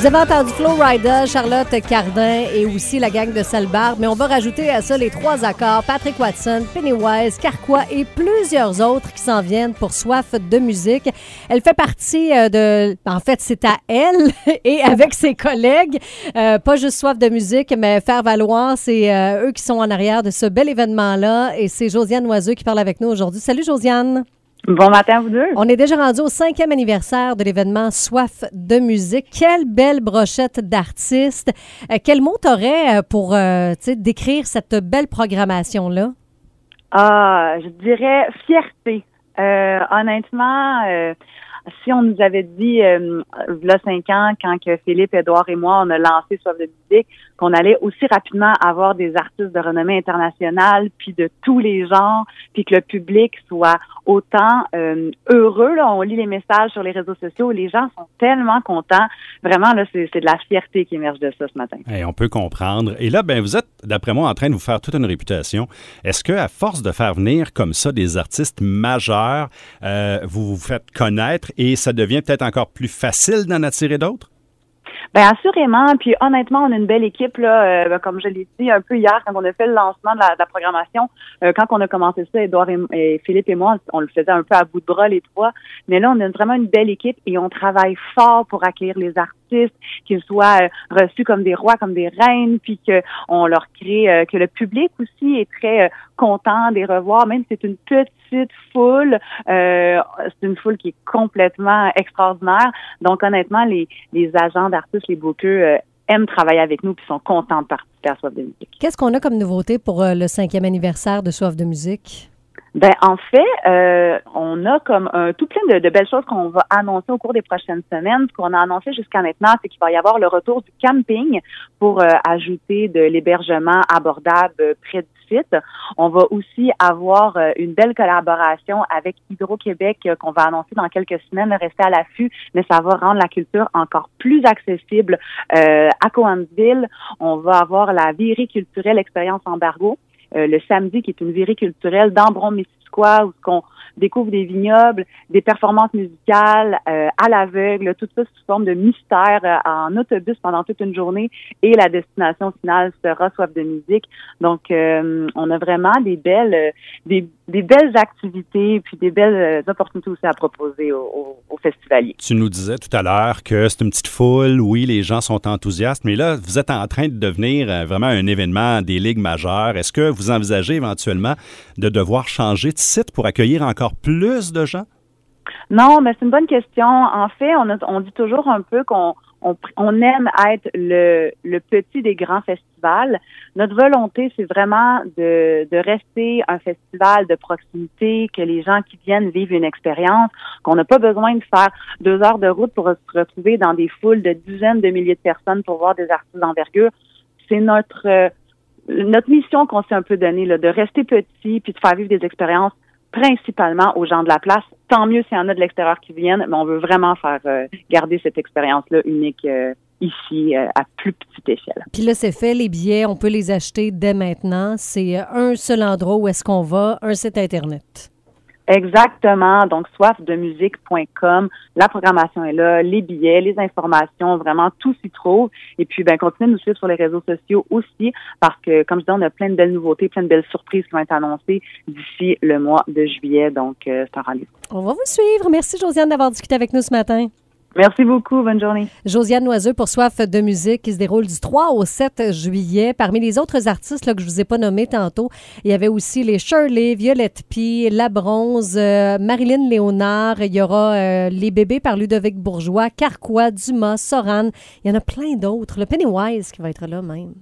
Vous avez entendu Flo Rida, Charlotte Cardin et aussi la gang de Salbar, mais on va rajouter à ça les trois accords, Patrick Watson, Pennywise, Carquois et plusieurs autres qui s'en viennent pour soif de musique. Elle fait partie euh, de... En fait, c'est à elle et avec ses collègues, euh, pas juste soif de musique, mais faire valoir, c'est euh, eux qui sont en arrière de ce bel événement-là et c'est Josiane Noiseux qui parle avec nous aujourd'hui. Salut Josiane! Bon matin à vous deux. On est déjà rendu au cinquième anniversaire de l'événement Soif de musique. Quelle belle brochette d'artistes. Euh, quel mot t'aurais euh, pour euh, décrire cette belle programmation-là? Ah, je dirais fierté. Euh, honnêtement, si on nous avait dit, euh, là, cinq ans, quand que Philippe, Edouard et moi, on a lancé Soif de musique, qu'on allait aussi rapidement avoir des artistes de renommée internationale, puis de tous les genres, puis que le public soit autant euh, heureux. Là, on lit les messages sur les réseaux sociaux, les gens sont tellement contents. Vraiment, là, c'est de la fierté qui émerge de ça ce matin. Hey, on peut comprendre. Et là, ben, vous êtes, d'après moi, en train de vous faire toute une réputation. Est-ce que, à force de faire venir comme ça des artistes majeurs, euh, vous vous faites connaître et ça devient peut-être encore plus facile d'en attirer d'autres? Ben assurément, puis honnêtement, on a une belle équipe là, euh, ben, comme je l'ai dit un peu hier quand on a fait le lancement de la, de la programmation. euh, quand on a commencé ça, Edouard et, et Philippe et moi, on le faisait un peu à bout de bras les trois. Mais là, on a vraiment une belle équipe et on travaille fort pour accueillir les artistes, qu'ils soient euh, reçus comme des rois, comme des reines, puis que on leur crée, euh, que le public aussi est très euh, content de les revoir, même si c'est une petite foule. c'est une foule qui est complètement extraordinaire. Donc honnêtement, les, les agents d'artistes, les euh, aiment travailler avec nous puis sont contents de participer à Soif de musique. Qu'est-ce qu'on a comme nouveauté pour euh, le cinquième anniversaire de Soif de musique? Ben en fait, euh, on a comme un tout plein de, de belles choses qu'on va annoncer au cours des prochaines semaines. Ce qu'on a annoncé jusqu'à maintenant, c'est qu'il va y avoir le retour du camping pour euh, ajouter de l'hébergement abordable près du site. On va aussi avoir euh, une belle collaboration avec Hydro-Québec qu'on va annoncer dans quelques semaines. Rester à l'affût, mais ça va rendre la culture encore plus accessible à Coansville. On va avoir la virée culturelle expérience embargo euh, le samedi, qui est une virée culturelle d'Ambron-Missisquoi, où on découvre des vignobles, des performances musicales euh, à l'aveugle, tout ça sous forme de mystère euh, en autobus pendant toute une journée. Et la destination finale sera Soif de musique. Donc, euh, on a vraiment des belles, euh, des, des belles activités, puis des belles euh, opportunités aussi à proposer aux, aux- aux festivaliers. Tu nous disais tout à l'heure que c'est une petite foule, oui, les gens sont enthousiastes, mais là, vous êtes en train de devenir euh, vraiment un événement des ligues majeures. Est-ce que vous envisagez éventuellement de devoir changer de site pour accueillir encore plus de gens? Non, mais c'est une bonne question. En fait, on, a- on dit toujours un peu qu'on on, on aime être le, le petit des grands festivals. Notre volonté, c'est vraiment de, de rester un festival de proximité, que les gens qui viennent vivent une expérience, qu'on n'a pas besoin de faire deux heures de route pour se retrouver dans des foules de dizaines de milliers de personnes pour voir des artistes d'envergure. C'est notre euh, notre mission qu'on s'est un peu donnée, là, de rester petit puis de faire vivre des expériences principalement aux gens de la place. Tant mieux s'il y en a de l'extérieur qui viennent, mais on veut vraiment faire euh, garder cette expérience-là unique euh, ici euh, à plus petite échelle. Puis là, c'est fait, les billets, on peut les acheter dès maintenant. C'est euh, un seul endroit où est-ce qu'on va, un site Internet. Exactement. Donc, soifdemusique.com. La programmation est là, les billets, les informations, vraiment tout s'y trouve. Et puis, ben, continuez de nous suivre sur les réseaux sociaux aussi, parce que, comme je dis, on a plein de belles nouveautés, plein de belles surprises qui vont être annoncées d'ici le mois de juillet. Donc, euh, c'est un. On va vous suivre. Merci, Josiane, d'avoir discuté avec nous ce matin. Merci beaucoup. Bonne journée. Josiane Noiseux pour Soif de musique qui se déroule du 3 au 7 juillet. Parmi les autres artistes que je vous ai pas nommés tantôt, il y avait aussi les Shirley, Violette Pie, La Bronze, euh, Marilyn Léonard. Il y aura euh, Les bébés par Ludovic Bourgeois, Carquois, Dumas, Soran. Il y en a plein d'autres. Le Pennywise qui va être là même.